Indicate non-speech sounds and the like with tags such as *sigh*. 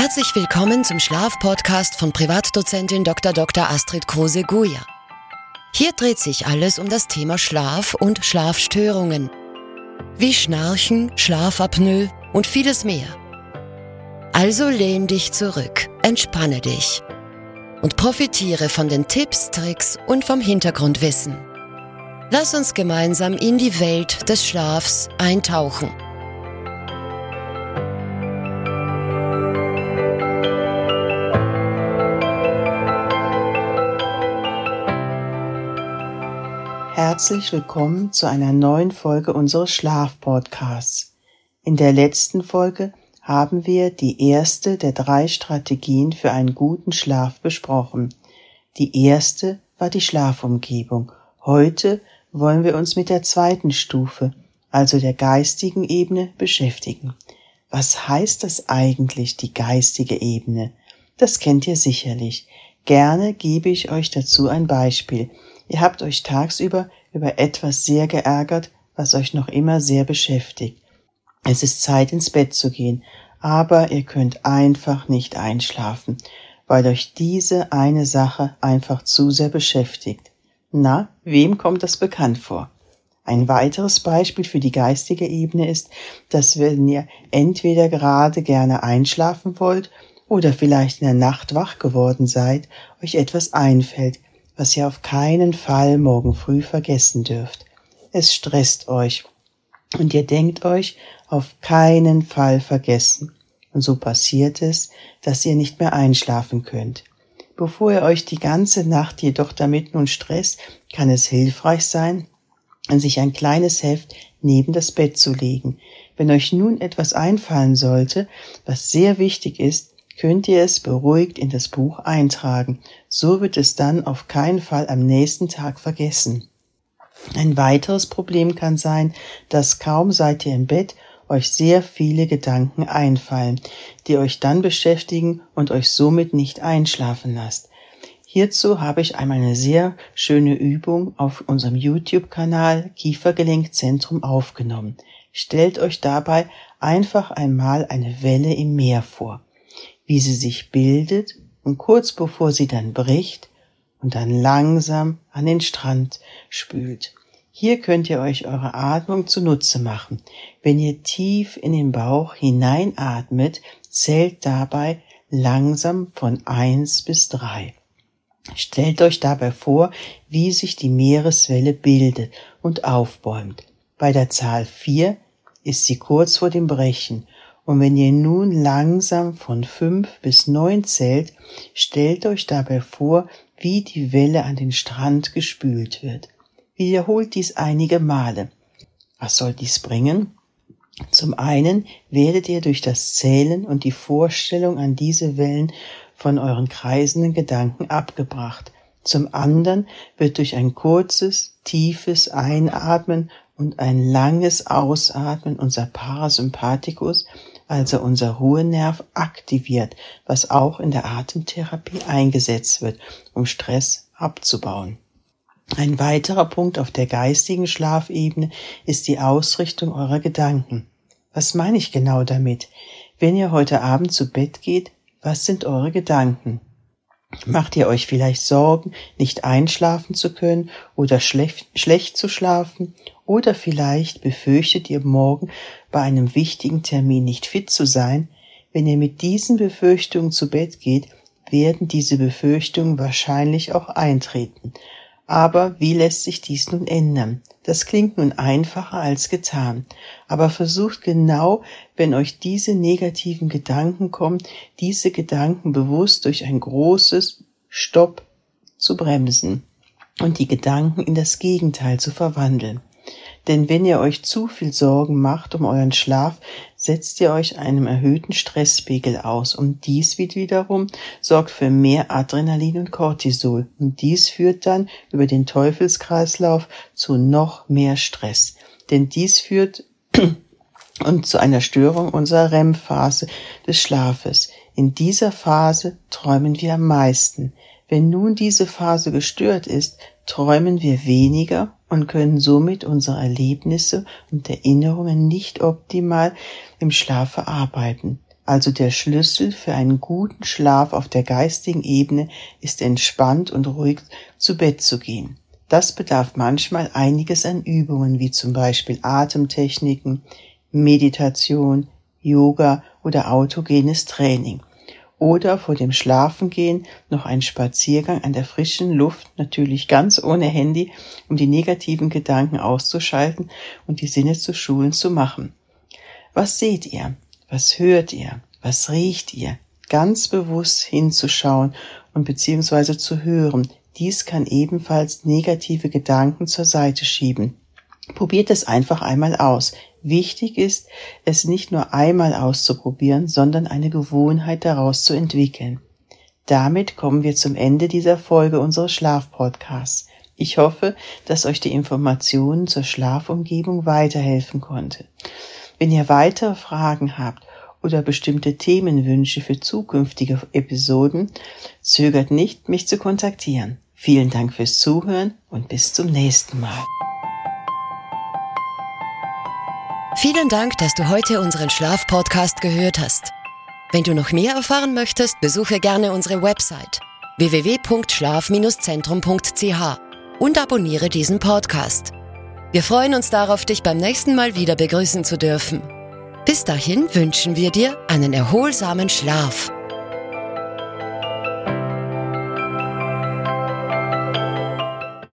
Herzlich willkommen zum Schlafpodcast von Privatdozentin Dr. Dr. Astrid Kruse-Guja. Hier dreht sich alles um das Thema Schlaf und Schlafstörungen. Wie Schnarchen, Schlafapnoe und vieles mehr. Also lehn dich zurück, entspanne dich und profitiere von den Tipps, Tricks und vom Hintergrundwissen. Lass uns gemeinsam in die Welt des Schlafs eintauchen. Herzlich willkommen zu einer neuen Folge unseres Schlafpodcasts. In der letzten Folge haben wir die erste der drei Strategien für einen guten Schlaf besprochen. Die erste war die Schlafumgebung. Heute wollen wir uns mit der zweiten Stufe, also der geistigen Ebene, beschäftigen. Was heißt das eigentlich, die geistige Ebene? Das kennt ihr sicherlich. Gerne gebe ich euch dazu ein Beispiel. Ihr habt euch tagsüber über etwas sehr geärgert, was euch noch immer sehr beschäftigt. Es ist Zeit ins Bett zu gehen, aber ihr könnt einfach nicht einschlafen, weil euch diese eine Sache einfach zu sehr beschäftigt. Na, wem kommt das bekannt vor? Ein weiteres Beispiel für die geistige Ebene ist, dass wenn ihr entweder gerade gerne einschlafen wollt oder vielleicht in der Nacht wach geworden seid, euch etwas einfällt, was ihr auf keinen Fall morgen früh vergessen dürft. Es stresst euch und ihr denkt euch auf keinen Fall vergessen. Und so passiert es, dass ihr nicht mehr einschlafen könnt. Bevor ihr euch die ganze Nacht jedoch damit nun stresst, kann es hilfreich sein, sich ein kleines Heft neben das Bett zu legen. Wenn euch nun etwas einfallen sollte, was sehr wichtig ist, könnt ihr es beruhigt in das Buch eintragen. So wird es dann auf keinen Fall am nächsten Tag vergessen. Ein weiteres Problem kann sein, dass kaum seid ihr im Bett euch sehr viele Gedanken einfallen, die euch dann beschäftigen und euch somit nicht einschlafen lasst. Hierzu habe ich einmal eine sehr schöne Übung auf unserem YouTube-Kanal Kiefergelenkzentrum aufgenommen. Stellt euch dabei einfach einmal eine Welle im Meer vor, wie sie sich bildet und kurz bevor sie dann bricht und dann langsam an den Strand spült. Hier könnt ihr euch eure Atmung zunutze machen. Wenn ihr tief in den Bauch hineinatmet, zählt dabei langsam von eins bis drei. Stellt euch dabei vor, wie sich die Meereswelle bildet und aufbäumt. Bei der Zahl vier ist sie kurz vor dem Brechen und wenn ihr nun langsam von fünf bis neun zählt, stellt euch dabei vor, wie die Welle an den Strand gespült wird. Wiederholt dies einige Male. Was soll dies bringen? Zum einen werdet ihr durch das Zählen und die Vorstellung an diese Wellen von euren kreisenden Gedanken abgebracht. Zum anderen wird durch ein kurzes, tiefes Einatmen und ein langes Ausatmen unser Parasympathikus, also unser Ruhenerv, aktiviert, was auch in der Atemtherapie eingesetzt wird, um Stress abzubauen. Ein weiterer Punkt auf der geistigen Schlafebene ist die Ausrichtung eurer Gedanken. Was meine ich genau damit? Wenn ihr heute Abend zu Bett geht, was sind eure Gedanken? Macht ihr euch vielleicht Sorgen, nicht einschlafen zu können oder schlecht, schlecht zu schlafen? Oder vielleicht befürchtet ihr morgen bei einem wichtigen Termin nicht fit zu sein? Wenn ihr mit diesen Befürchtungen zu Bett geht, werden diese Befürchtungen wahrscheinlich auch eintreten. Aber wie lässt sich dies nun ändern? Das klingt nun einfacher als getan. Aber versucht genau, wenn euch diese negativen Gedanken kommen, diese Gedanken bewusst durch ein großes Stopp zu bremsen und die Gedanken in das Gegenteil zu verwandeln. Denn wenn ihr euch zu viel Sorgen macht um euren Schlaf, setzt ihr euch einem erhöhten Stresspegel aus und dies wiederum sorgt für mehr Adrenalin und Cortisol und dies führt dann über den Teufelskreislauf zu noch mehr Stress. Denn dies führt *clears throat* und zu einer Störung unserer REM-Phase des Schlafes. In dieser Phase träumen wir am meisten. Wenn nun diese Phase gestört ist, träumen wir weniger und können somit unsere Erlebnisse und Erinnerungen nicht optimal im Schlaf verarbeiten. Also der Schlüssel für einen guten Schlaf auf der geistigen Ebene ist entspannt und ruhig zu Bett zu gehen. Das bedarf manchmal einiges an Übungen, wie zum Beispiel Atemtechniken, Meditation, Yoga oder autogenes Training. Oder vor dem Schlafengehen noch ein Spaziergang an der frischen Luft, natürlich ganz ohne Handy, um die negativen Gedanken auszuschalten und die Sinne zu schulen zu machen. Was seht ihr? Was hört ihr? Was riecht ihr? Ganz bewusst hinzuschauen und beziehungsweise zu hören, dies kann ebenfalls negative Gedanken zur Seite schieben. Probiert es einfach einmal aus. Wichtig ist, es nicht nur einmal auszuprobieren, sondern eine Gewohnheit daraus zu entwickeln. Damit kommen wir zum Ende dieser Folge unseres Schlafpodcasts. Ich hoffe, dass euch die Informationen zur Schlafumgebung weiterhelfen konnte. Wenn ihr weitere Fragen habt oder bestimmte Themenwünsche für zukünftige Episoden, zögert nicht, mich zu kontaktieren. Vielen Dank fürs Zuhören und bis zum nächsten Mal. Vielen Dank, dass du heute unseren Schlafpodcast gehört hast. Wenn du noch mehr erfahren möchtest, besuche gerne unsere Website www.schlaf-zentrum.ch und abonniere diesen Podcast. Wir freuen uns darauf, dich beim nächsten Mal wieder begrüßen zu dürfen. Bis dahin wünschen wir dir einen erholsamen Schlaf.